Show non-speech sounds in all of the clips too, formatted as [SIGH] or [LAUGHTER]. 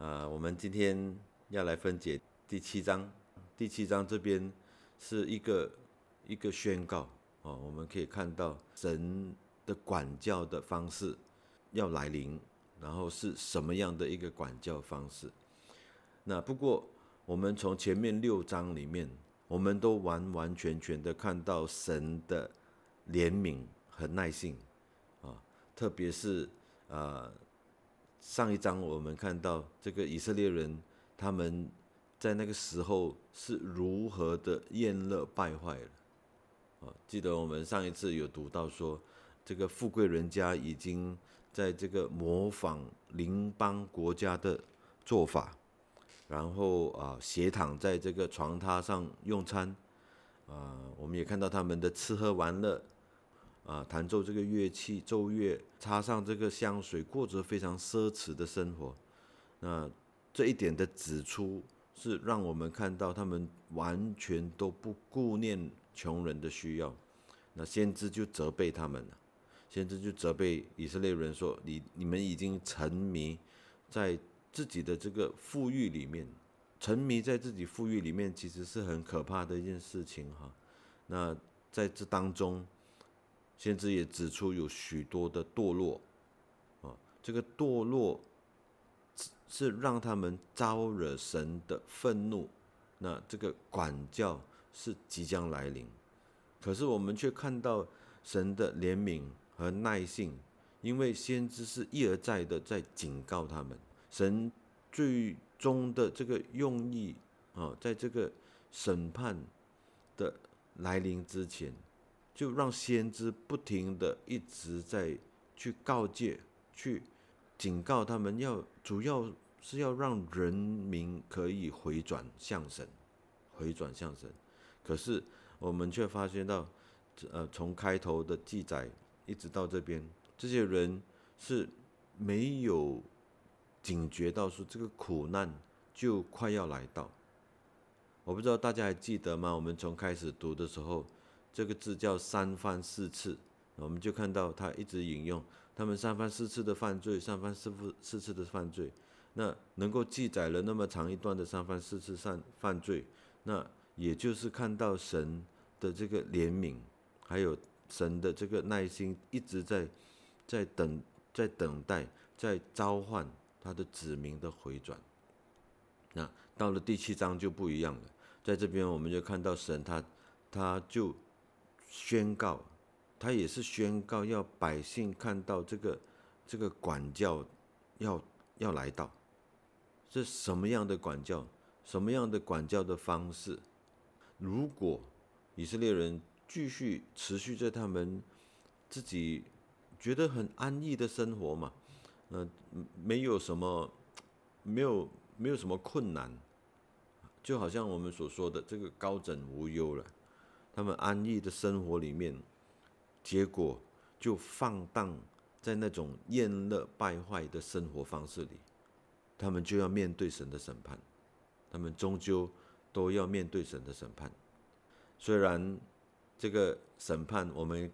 啊，我们今天要来分解第七章。第七章这边是一个一个宣告哦，我们可以看到神的管教的方式要来临，然后是什么样的一个管教方式？那不过我们从前面六章里面，我们都完完全全的看到神的怜悯和耐性啊，特别是呃。上一章我们看到这个以色列人，他们在那个时候是如何的厌乐败坏了。啊，记得我们上一次有读到说，这个富贵人家已经在这个模仿邻邦国家的做法，然后啊斜躺在这个床榻上用餐，啊，我们也看到他们的吃喝玩乐。啊，弹奏这个乐器奏乐，插上这个香水，过着非常奢侈的生活。那这一点的指出，是让我们看到他们完全都不顾念穷人的需要。那先知就责备他们了，先知就责备以色列人说：“你你们已经沉迷在自己的这个富裕里面，沉迷在自己富裕里面，其实是很可怕的一件事情哈。那在这当中。”先知也指出有许多的堕落，啊，这个堕落是让他们招惹神的愤怒，那这个管教是即将来临，可是我们却看到神的怜悯和耐性，因为先知是一而再的在警告他们，神最终的这个用意啊，在这个审判的来临之前。就让先知不停的一直在去告诫、去警告他们，要主要是要让人民可以回转向神，回转向神。可是我们却发现到，呃，从开头的记载一直到这边，这些人是没有警觉到说这个苦难就快要来到。我不知道大家还记得吗？我们从开始读的时候。这个字叫三番四次，我们就看到他一直引用他们三番四次的犯罪，三番四次四次的犯罪。那能够记载了那么长一段的三番四次犯犯罪，那也就是看到神的这个怜悯，还有神的这个耐心，一直在在等，在等待，在召唤他的子民的回转。那到了第七章就不一样了，在这边我们就看到神他他就。宣告，他也是宣告要百姓看到这个这个管教要要来到，是什么样的管教？什么样的管教的方式？如果以色列人继续持续在他们自己觉得很安逸的生活嘛，呃，没有什么，没有没有什么困难，就好像我们所说的这个高枕无忧了。他们安逸的生活里面，结果就放荡在那种厌乐败坏的生活方式里，他们就要面对神的审判，他们终究都要面对神的审判。虽然这个审判，我们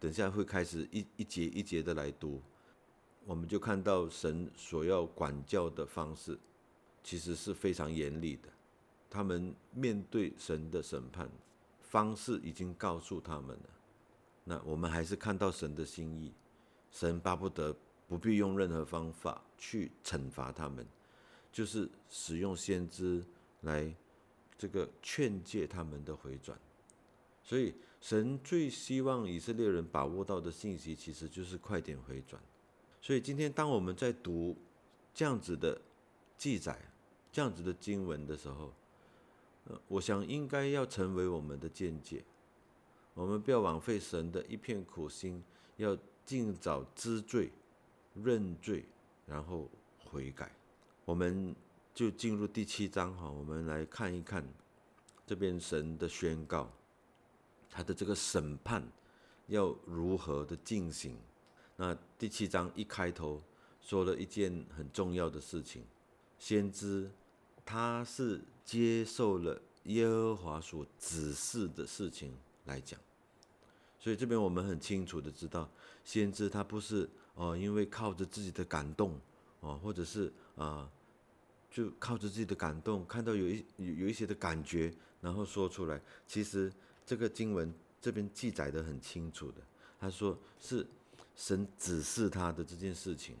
等下会开始一一节一节的来读，我们就看到神所要管教的方式，其实是非常严厉的。他们面对神的审判。方式已经告诉他们了，那我们还是看到神的心意，神巴不得不必用任何方法去惩罚他们，就是使用先知来这个劝诫他们的回转。所以神最希望以色列人把握到的信息，其实就是快点回转。所以今天当我们在读这样子的记载、这样子的经文的时候，我想应该要成为我们的见解，我们不要枉费神的一片苦心，要尽早知罪、认罪，然后悔改。我们就进入第七章哈，我们来看一看这边神的宣告，他的这个审判要如何的进行。那第七章一开头说了一件很重要的事情，先知。他是接受了耶和华所指示的事情来讲，所以这边我们很清楚的知道，先知他不是哦，因为靠着自己的感动哦，或者是啊就靠着自己的感动，看到有一有有一些的感觉，然后说出来。其实这个经文这边记载的很清楚的，他说是神指示他的这件事情。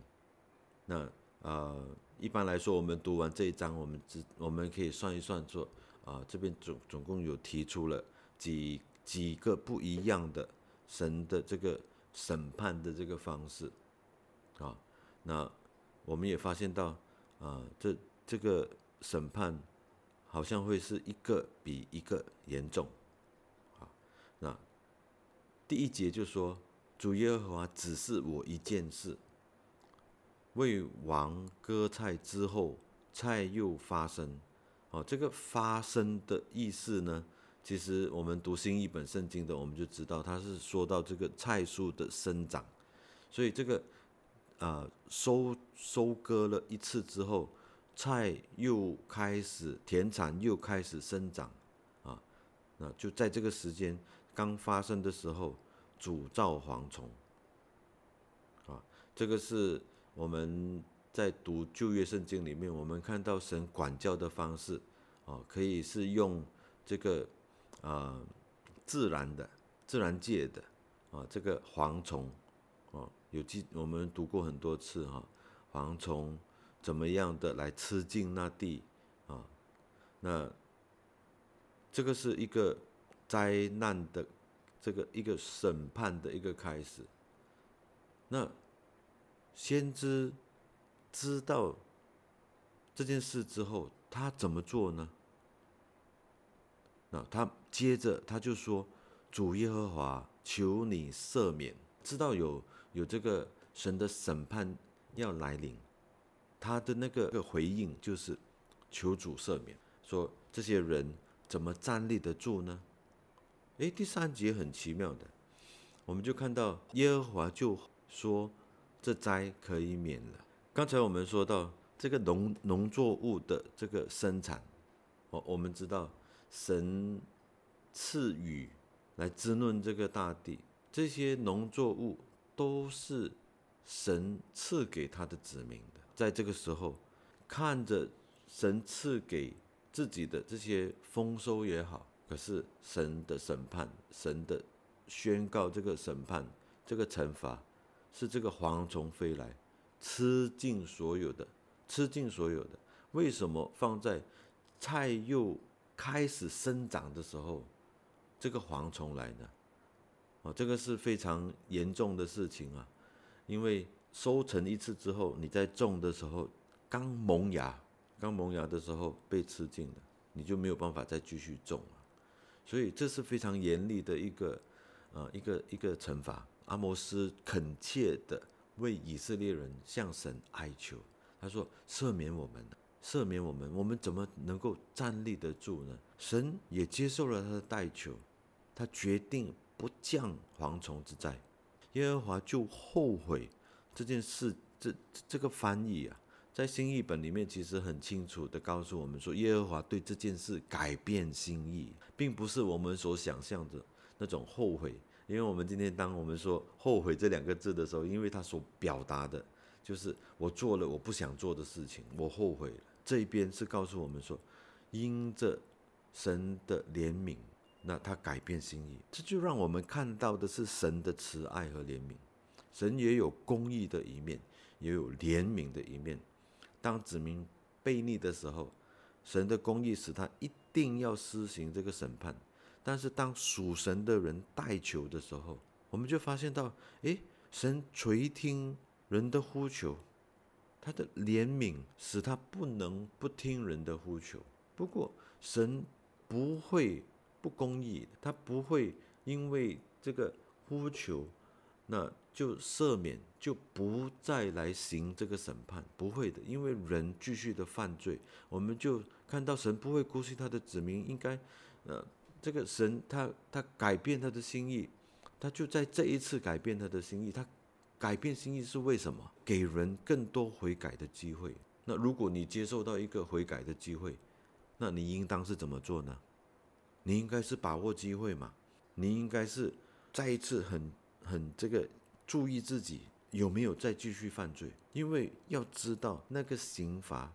那啊，一般来说，我们读完这一章，我们只我们可以算一算，说啊，这边总总共有提出了几几个不一样的神的这个审判的这个方式啊。那我们也发现到。啊，这这个审判好像会是一个比一个严重，啊，那第一节就说主耶和华指示我一件事，为王割菜之后，菜又发生，哦，这个发生的意思呢，其实我们读新一本圣经的，我们就知道它是说到这个菜树的生长，所以这个。啊，收收割了一次之后，菜又开始田产又开始生长，啊，那就在这个时间刚发生的时候，主造蝗虫，啊，这个是我们在读旧约圣经里面，我们看到神管教的方式，啊，可以是用这个啊自然的、自然界的啊这个蝗虫。有记，我们读过很多次哈，蝗虫怎么样的来吃尽那地啊？那这个是一个灾难的这个一个审判的一个开始。那先知知道这件事之后，他怎么做呢？那他接着他就说：“主耶和华，求你赦免。”知道有。有这个神的审判要来临，他的那个个回应就是求主赦免，说这些人怎么站立得住呢？诶，第三节很奇妙的，我们就看到耶和华就说这灾可以免了。刚才我们说到这个农农作物的这个生产，我我们知道神赐雨来滋润这个大地，这些农作物。都是神赐给他的子民的，在这个时候，看着神赐给自己的这些丰收也好，可是神的审判，神的宣告，这个审判，这个惩罚，是这个蝗虫飞来吃尽所有的，吃尽所有的。为什么放在菜又开始生长的时候，这个蝗虫来呢？哦，这个是非常严重的事情啊，因为收成一次之后，你在种的时候刚萌芽，刚萌芽的时候被吃尽了，你就没有办法再继续种了，所以这是非常严厉的一个，呃，一个一个惩罚。阿摩斯恳切的为以色列人向神哀求，他说：“赦免我们，赦免我们，我们怎么能够站立得住呢？”神也接受了他的代求，他决定。不降蝗虫之灾，耶和华就后悔这件事。这这个翻译啊，在新译本里面其实很清楚的告诉我们说，耶和华对这件事改变心意，并不是我们所想象的那种后悔。因为我们今天当我们说后悔这两个字的时候，因为他所表达的就是我做了我不想做的事情，我后悔了。这一边是告诉我们说，因着神的怜悯。那他改变心意，这就让我们看到的是神的慈爱和怜悯。神也有公义的一面，也有怜悯的一面。当子民悖逆的时候，神的公义使他一定要施行这个审判。但是当属神的人代求的时候，我们就发现到，诶，神垂听人的呼求，他的怜悯使他不能不听人的呼求。不过神不会。不公义，他不会因为这个呼求，那就赦免，就不再来行这个审判，不会的，因为人继续的犯罪，我们就看到神不会姑息他的子民，应该，呃，这个神他他改变他的心意，他就在这一次改变他的心意，他改变心意是为什么？给人更多悔改的机会。那如果你接受到一个悔改的机会，那你应当是怎么做呢？你应该是把握机会嘛？你应该是再一次很很这个注意自己有没有再继续犯罪，因为要知道那个刑罚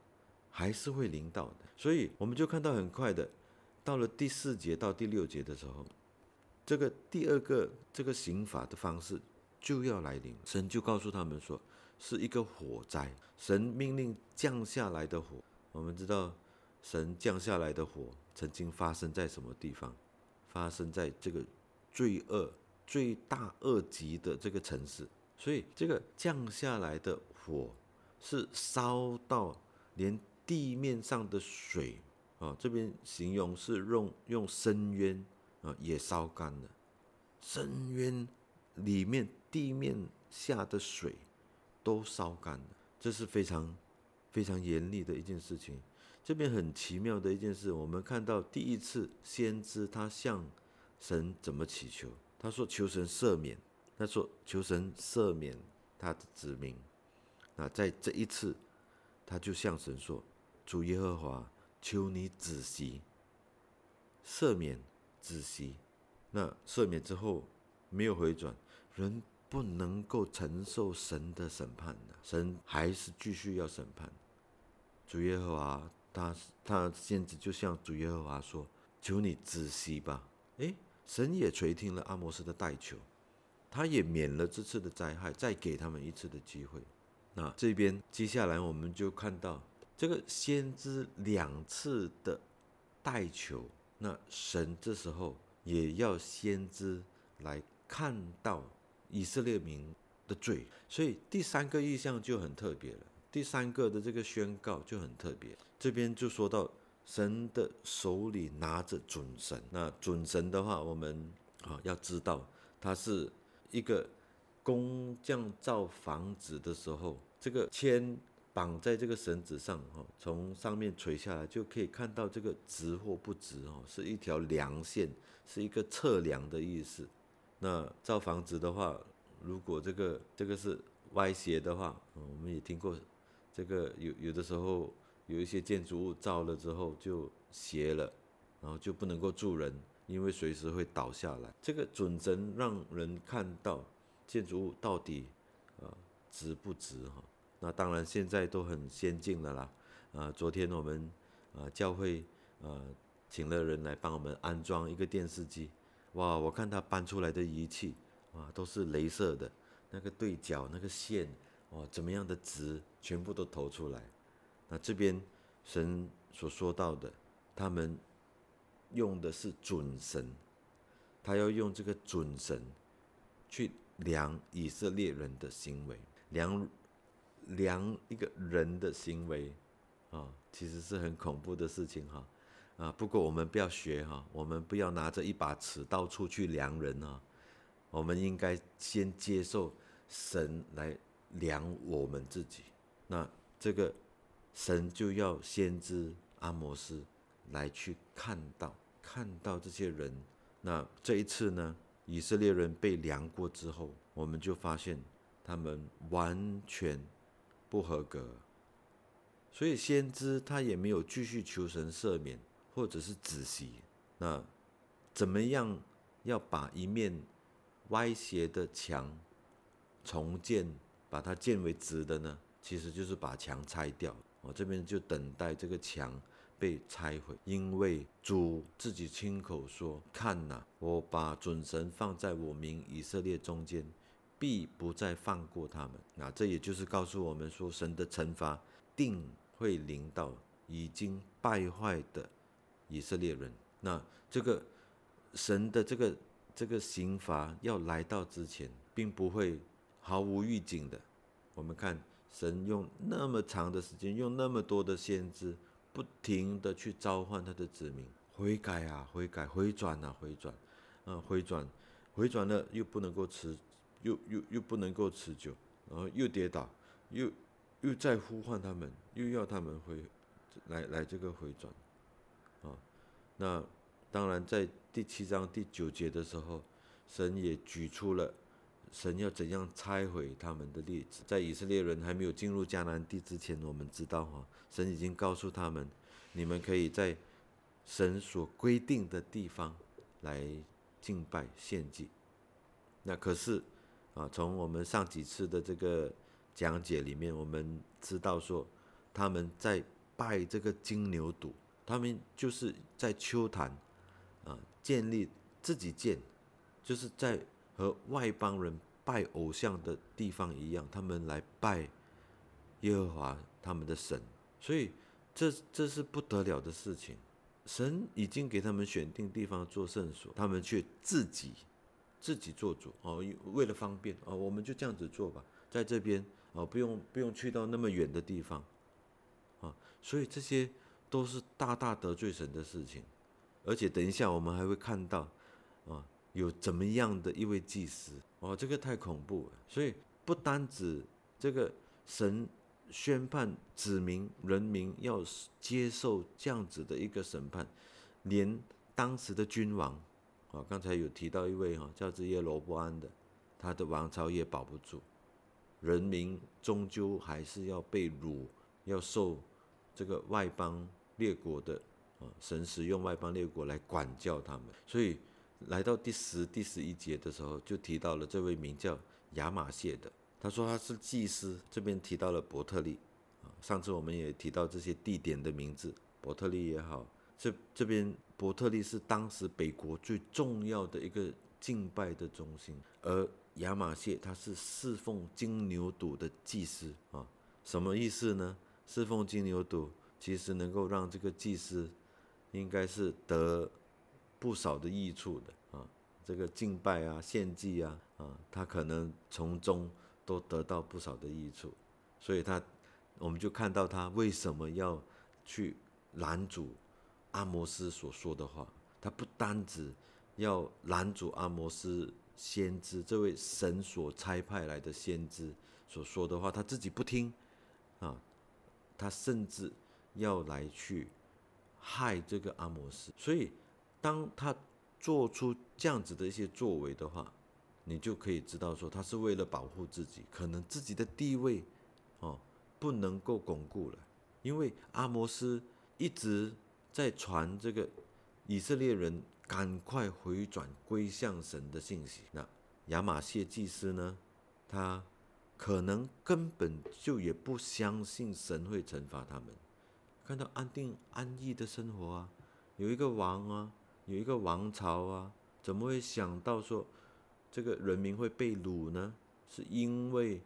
还是会临到的。所以我们就看到很快的，到了第四节到第六节的时候，这个第二个这个刑罚的方式就要来临。神就告诉他们说，是一个火灾，神命令降下来的火。我们知道，神降下来的火曾经发生在什么地方？发生在这个罪恶最大恶极的这个城市。所以，这个降下来的火是烧到连地面上的水啊，这边形容是用用深渊啊也烧干了，深渊里面地面下的水都烧干了，这是非常非常严厉的一件事情。这边很奇妙的一件事，我们看到第一次先知他向神怎么祈求，他说求神赦免。他说：“求神赦免他的子民。”那在这一次，他就向神说：“主耶和华，求你仔细赦免仔细。”那赦免之后没有回转，人不能够承受神的审判的，神还是继续要审判。主耶和华，他他先知就向主耶和华说：“求你仔细吧。”诶，神也垂听了阿摩斯的代求。他也免了这次的灾害，再给他们一次的机会。那这边接下来我们就看到这个先知两次的代求，那神这时候也要先知来看到以色列民的罪，所以第三个意象就很特别了。第三个的这个宣告就很特别，这边就说到神的手里拿着准神。那准神的话，我们啊要知道它是。一个工匠造房子的时候，这个铅绑在这个绳子上，哈，从上面垂下来，就可以看到这个直或不直，哈，是一条梁线，是一个测量的意思。那造房子的话，如果这个这个是歪斜的话，我们也听过，这个有有的时候有一些建筑物造了之后就斜了，然后就不能够住人。因为随时会倒下来，这个准绳让人看到建筑物到底呃直不直哈。那当然现在都很先进的啦。啊，昨天我们啊教会呃请了人来帮我们安装一个电视机，哇，我看他搬出来的仪器啊都是镭射的，那个对角那个线哦怎么样的值全部都投出来。那这边神所说到的他们。用的是准神，他要用这个准神去量以色列人的行为，量量一个人的行为啊，其实是很恐怖的事情哈啊。不过我们不要学哈，我们不要拿着一把尺到处去量人啊。我们应该先接受神来量我们自己。那这个神就要先知阿摩斯来去看到。看到这些人，那这一次呢？以色列人被量过之后，我们就发现他们完全不合格，所以先知他也没有继续求神赦免或者是止息。那怎么样要把一面歪斜的墙重建，把它建为直的呢？其实就是把墙拆掉。我这边就等待这个墙。被拆毁，因为主自己亲口说：“看呐，我把准神放在我民以色列中间，必不再放过他们。”那这也就是告诉我们说，神的惩罚定会临到已经败坏的以色列人。那这个神的这个这个刑罚要来到之前，并不会毫无预警的。我们看神用那么长的时间，用那么多的先知。不停的去召唤他的子民悔改啊，悔改，回转啊，回转，嗯，回转，回转了又不能够持，又又又不能够持久，然后又跌倒，又又再呼唤他们，又要他们回来来这个回转，啊，那当然在第七章第九节的时候，神也举出了神要怎样拆毁他们的例子，在以色列人还没有进入迦南地之前，我们知道哈。神已经告诉他们，你们可以在神所规定的地方来敬拜献祭。那可是啊，从我们上几次的这个讲解里面，我们知道说，他们在拜这个金牛犊，他们就是在秋坛啊建立自己建，就是在和外邦人拜偶像的地方一样，他们来拜耶和华他们的神，所以这这是不得了的事情。神已经给他们选定地方做圣所，他们却自己自己做主哦，为了方便哦，我们就这样子做吧，在这边哦，不用不用去到那么远的地方啊，所以这些都是大大得罪神的事情，而且等一下我们还会看到啊，有怎么样的一位祭司哦，这个太恐怖了，所以不单指这个神。宣判指明人民要接受这样子的一个审判，连当时的君王，啊，刚才有提到一位哈叫做耶罗波安的，他的王朝也保不住，人民终究还是要被掳，要受这个外邦列国的啊神使用外邦列国来管教他们，所以来到第十、第十一节的时候，就提到了这位名叫亚玛谢的。他说他是祭司，这边提到了伯特利，啊，上次我们也提到这些地点的名字，伯特利也好，这这边伯特利是当时北国最重要的一个敬拜的中心，而亚马逊他是侍奉金牛犊的祭司啊，什么意思呢？侍奉金牛犊其实能够让这个祭司应该是得不少的益处的啊，这个敬拜啊、献祭啊，啊，他可能从中。都得到不少的益处，所以他，我们就看到他为什么要去拦阻阿摩斯所说的话。他不单只要拦阻阿摩斯先知这位神所差派来的先知所说的话，他自己不听啊，他甚至要来去害这个阿摩斯。所以，当他做出这样子的一些作为的话，你就可以知道说，他是为了保护自己，可能自己的地位，哦，不能够巩固了。因为阿摩斯一直在传这个以色列人赶快回转归向神的信息。那亚玛谢祭司呢，他可能根本就也不相信神会惩罚他们。看到安定安逸的生活啊，有一个王啊，有一个王朝啊，怎么会想到说？这个人民会被掳呢，是因为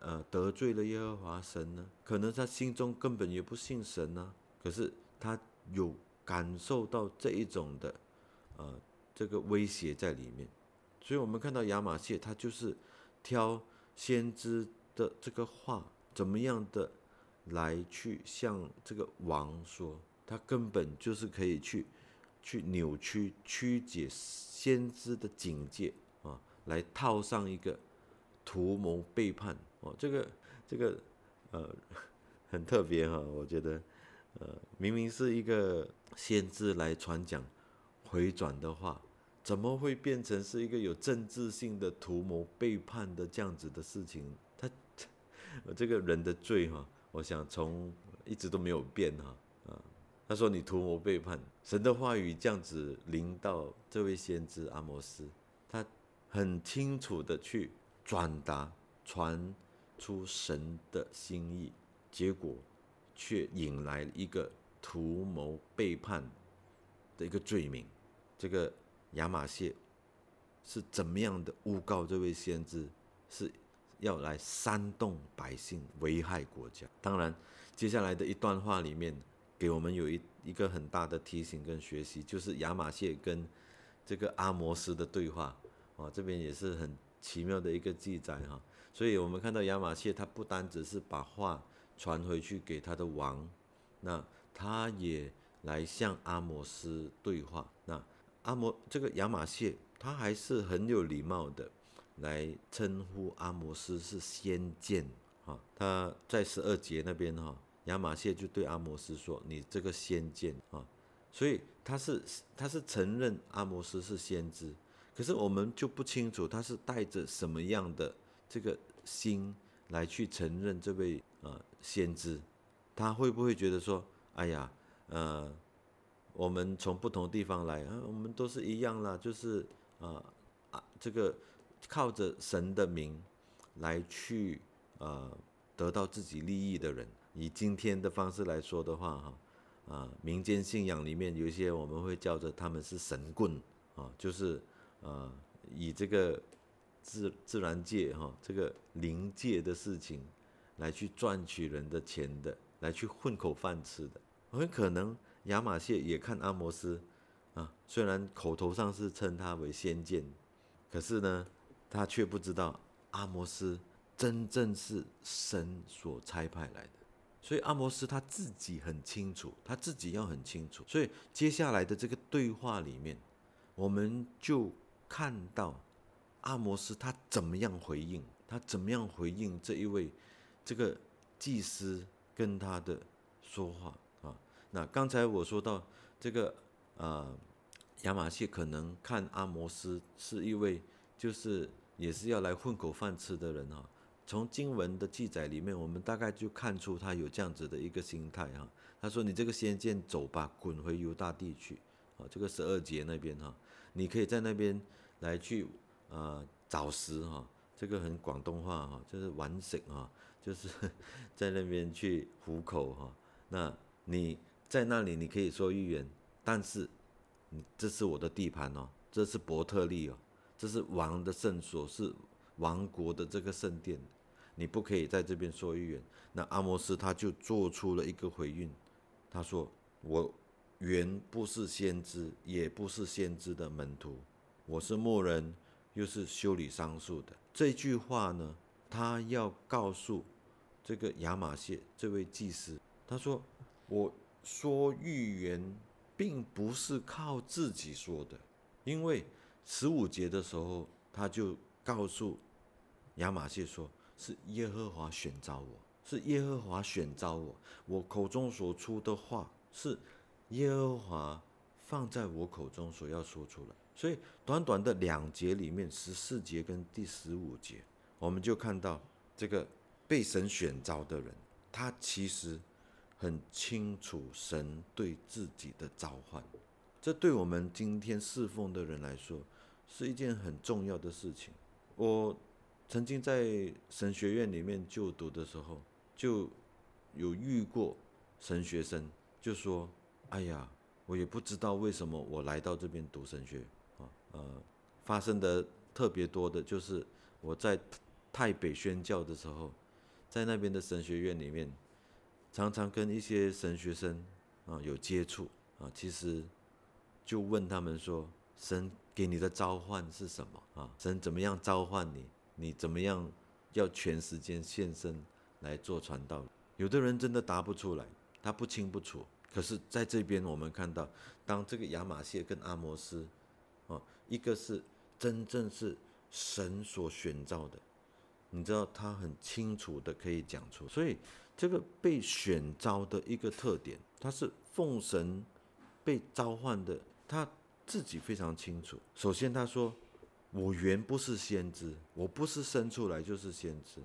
呃得罪了耶和华神呢？可能他心中根本也不信神呢，可是他有感受到这一种的呃这个威胁在里面，所以我们看到亚马逊他就是挑先知的这个话，怎么样的来去向这个王说，他根本就是可以去去扭曲曲解先知的警戒啊。来套上一个图谋背叛。哦，这个这个呃 [LAUGHS] 很特别哈，我觉得。呃明明是一个先知来传讲回转的话，怎么会变成是一个有政治性的图谋背叛的这样子的事情？他 [LAUGHS] 这个人的罪哈，我想从一直都没有变哈啊。他说你图谋背叛神的话语，这样子临到这位先知阿摩斯，他。很清楚的去转达、传出神的心意，结果却引来一个图谋背叛的一个罪名。这个亚玛谢是怎么样的诬告这位先知，是要来煽动百姓、危害国家？当然，接下来的一段话里面给我们有一一个很大的提醒跟学习，就是亚玛谢跟这个阿摩斯的对话。哦，这边也是很奇妙的一个记载哈，所以我们看到亚玛谢他不单只是把话传回去给他的王，那他也来向阿摩斯对话。那阿摩这个亚玛谢他还是很有礼貌的来称呼阿摩斯是先见哈。他在十二节那边哈，亚玛谢就对阿摩斯说：“你这个先见啊。”所以他是他是承认阿摩斯是先知。可是我们就不清楚他是带着什么样的这个心来去承认这位呃先知，他会不会觉得说，哎呀，呃，我们从不同地方来啊，我们都是一样啦，就是啊啊这个靠着神的名来去呃得到自己利益的人，以今天的方式来说的话，哈，啊，民间信仰里面有一些我们会叫着他们是神棍，啊，就是啊，以这个自自然界哈，这个灵界的事情来去赚取人的钱的，来去混口饭吃的，很可能亚马逊也看阿摩斯，啊，虽然口头上是称他为先见，可是呢，他却不知道阿摩斯真正是神所差派来的。所以阿摩斯他自己很清楚，他自己要很清楚。所以接下来的这个对话里面，我们就看到阿摩斯他怎么样回应，他怎么样回应这一位这个祭司跟他的说话啊。那刚才我说到这个啊，亚马逊可能看阿摩斯是一位就是也是要来混口饭吃的人啊。从经文的记载里面，我们大概就看出他有这样子的一个心态哈。他说：“你这个先见走吧，滚回犹大地去。”啊，这个十二节那边哈，你可以在那边来去啊找食哈，这个很广东话哈，就是玩食啊，就是 [LAUGHS] 在那边去糊口哈。那你在那里你可以说预言，但是你这是我的地盘哦，这是伯特利哦，这是王的圣所，是王国的这个圣殿。你不可以在这边说预言。那阿摩斯他就做出了一个回应，他说：“我原不是先知，也不是先知的门徒，我是牧人，又是修理桑树的。”这句话呢，他要告诉这个亚马谢这位祭司，他说：“我说预言，并不是靠自己说的，因为十五节的时候，他就告诉亚马谢说。”是耶和华选召我，是耶和华选召我。我口中所出的话，是耶和华放在我口中所要说出来。所以，短短的两节里面，十四节跟第十五节，我们就看到这个被神选召的人，他其实很清楚神对自己的召唤。这对我们今天侍奉的人来说，是一件很重要的事情。我。曾经在神学院里面就读的时候，就有遇过神学生，就说：“哎呀，我也不知道为什么我来到这边读神学。”呃，发生的特别多的就是我在台北宣教的时候，在那边的神学院里面，常常跟一些神学生啊有接触啊，其实就问他们说：“神给你的召唤是什么啊？神怎么样召唤你？”你怎么样要全时间献身来做传道？有的人真的答不出来，他不清不楚。可是在这边我们看到，当这个亚马谢跟阿摩斯，哦，一个是真正是神所选召的，你知道他很清楚的可以讲出。所以这个被选召的一个特点，他是奉神被召唤的，他自己非常清楚。首先他说。我原不是先知，我不是生出来就是先知，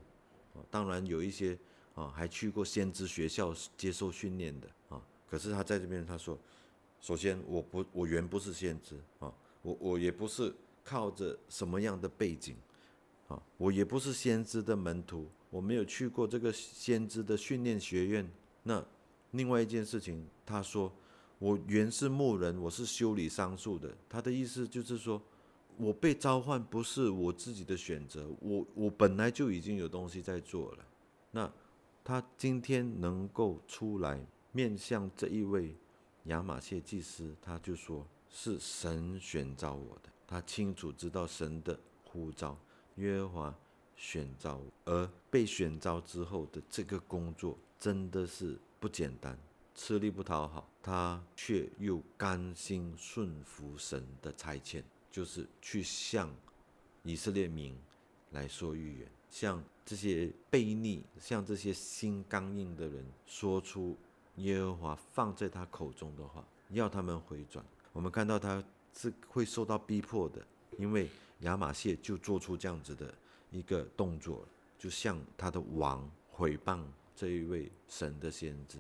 当然有一些啊还去过先知学校接受训练的啊，可是他在这边他说，首先我不我原不是先知啊，我我也不是靠着什么样的背景，啊，我也不是先知的门徒，我没有去过这个先知的训练学院。那另外一件事情，他说我原是牧人，我是修理桑树的，他的意思就是说。我被召唤不是我自己的选择，我我本来就已经有东西在做了。那他今天能够出来面向这一位亚马谢祭司，他就说是神选召我的，他清楚知道神的呼召，耶和华选召我，而被选召之后的这个工作真的是不简单，吃力不讨好，他却又甘心顺服神的差遣。就是去向以色列民来说预言，向这些悖逆、向这些心刚硬的人说出耶和华放在他口中的话，要他们回转。我们看到他是会受到逼迫的，因为亚玛谢就做出这样子的一个动作，就向他的王毁谤这一位神的先知。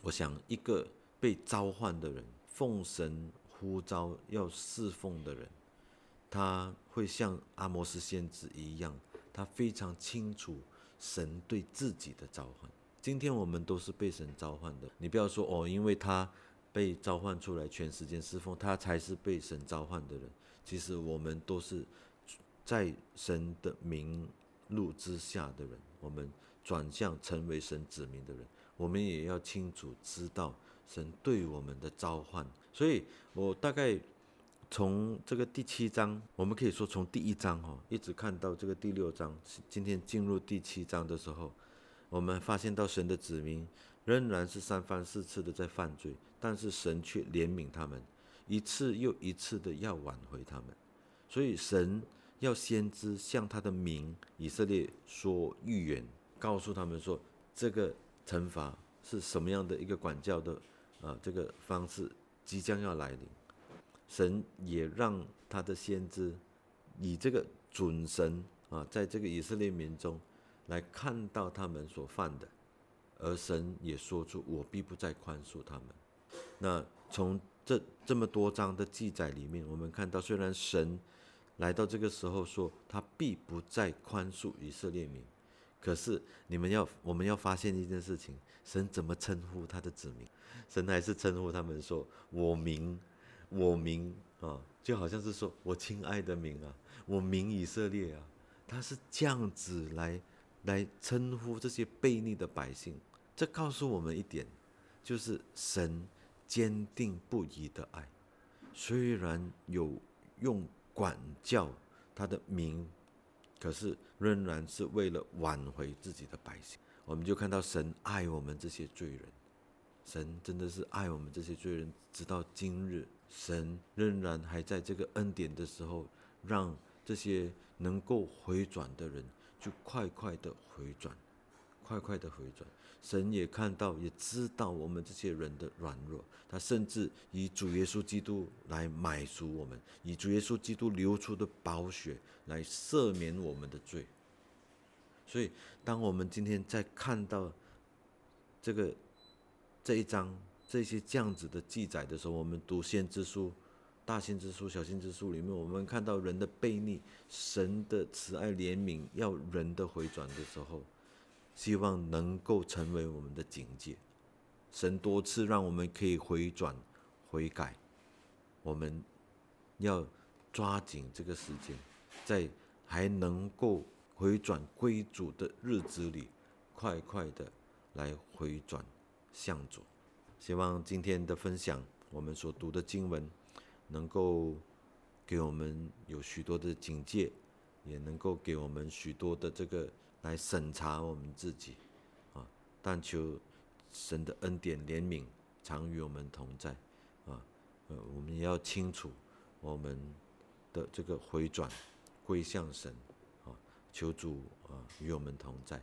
我想，一个被召唤的人，奉神呼召要侍奉的人。他会像阿摩斯先知一样，他非常清楚神对自己的召唤。今天我们都是被神召唤的。你不要说哦，因为他被召唤出来全时间侍奉，他才是被神召唤的人。其实我们都是在神的名录之下的人，我们转向成为神子民的人，我们也要清楚知道神对我们的召唤。所以我大概从这个第七章，我们可以说从第一章哈，一直看到这个第六章，今天进入第七章的时候，我们发现到神的子民仍然是三番四次的在犯罪，但是神却怜悯他们。一次又一次的要挽回他们，所以神要先知向他的民以色列说预言，告诉他们说这个惩罚是什么样的一个管教的啊这个方式即将要来临。神也让他的先知以这个准神啊，在这个以色列民中来看到他们所犯的，而神也说出我必不再宽恕他们。那从这这么多章的记载里面，我们看到，虽然神来到这个时候说他必不再宽恕以色列民，可是你们要我们要发现一件事情：神怎么称呼他的子民？神还是称呼他们说“我名，我名”啊，就好像是说我亲爱的名啊，我名以色列啊，他是这样子来来称呼这些悖逆的百姓。这告诉我们一点，就是神。坚定不移的爱，虽然有用管教他的名，可是仍然是为了挽回自己的百姓。我们就看到神爱我们这些罪人，神真的是爱我们这些罪人，直到今日，神仍然还在这个恩典的时候，让这些能够回转的人就快快的回转，快快的回转。神也看到，也知道我们这些人的软弱，他甚至以主耶稣基督来买赎我们，以主耶稣基督流出的宝血来赦免我们的罪。所以，当我们今天在看到这个这一章这些这样子的记载的时候，我们读先知书、大先知书、小先知书里面，我们看到人的悖逆，神的慈爱怜悯要人的回转的时候。希望能够成为我们的警戒。神多次让我们可以回转、悔改，我们要抓紧这个时间，在还能够回转归主的日子里，快快的来回转向左。希望今天的分享，我们所读的经文，能够给我们有许多的警戒，也能够给我们许多的这个。来审查我们自己，啊！但求神的恩典怜悯常与我们同在，啊！呃，我们也要清楚我们的这个回转归向神，啊！求主啊与我们同在。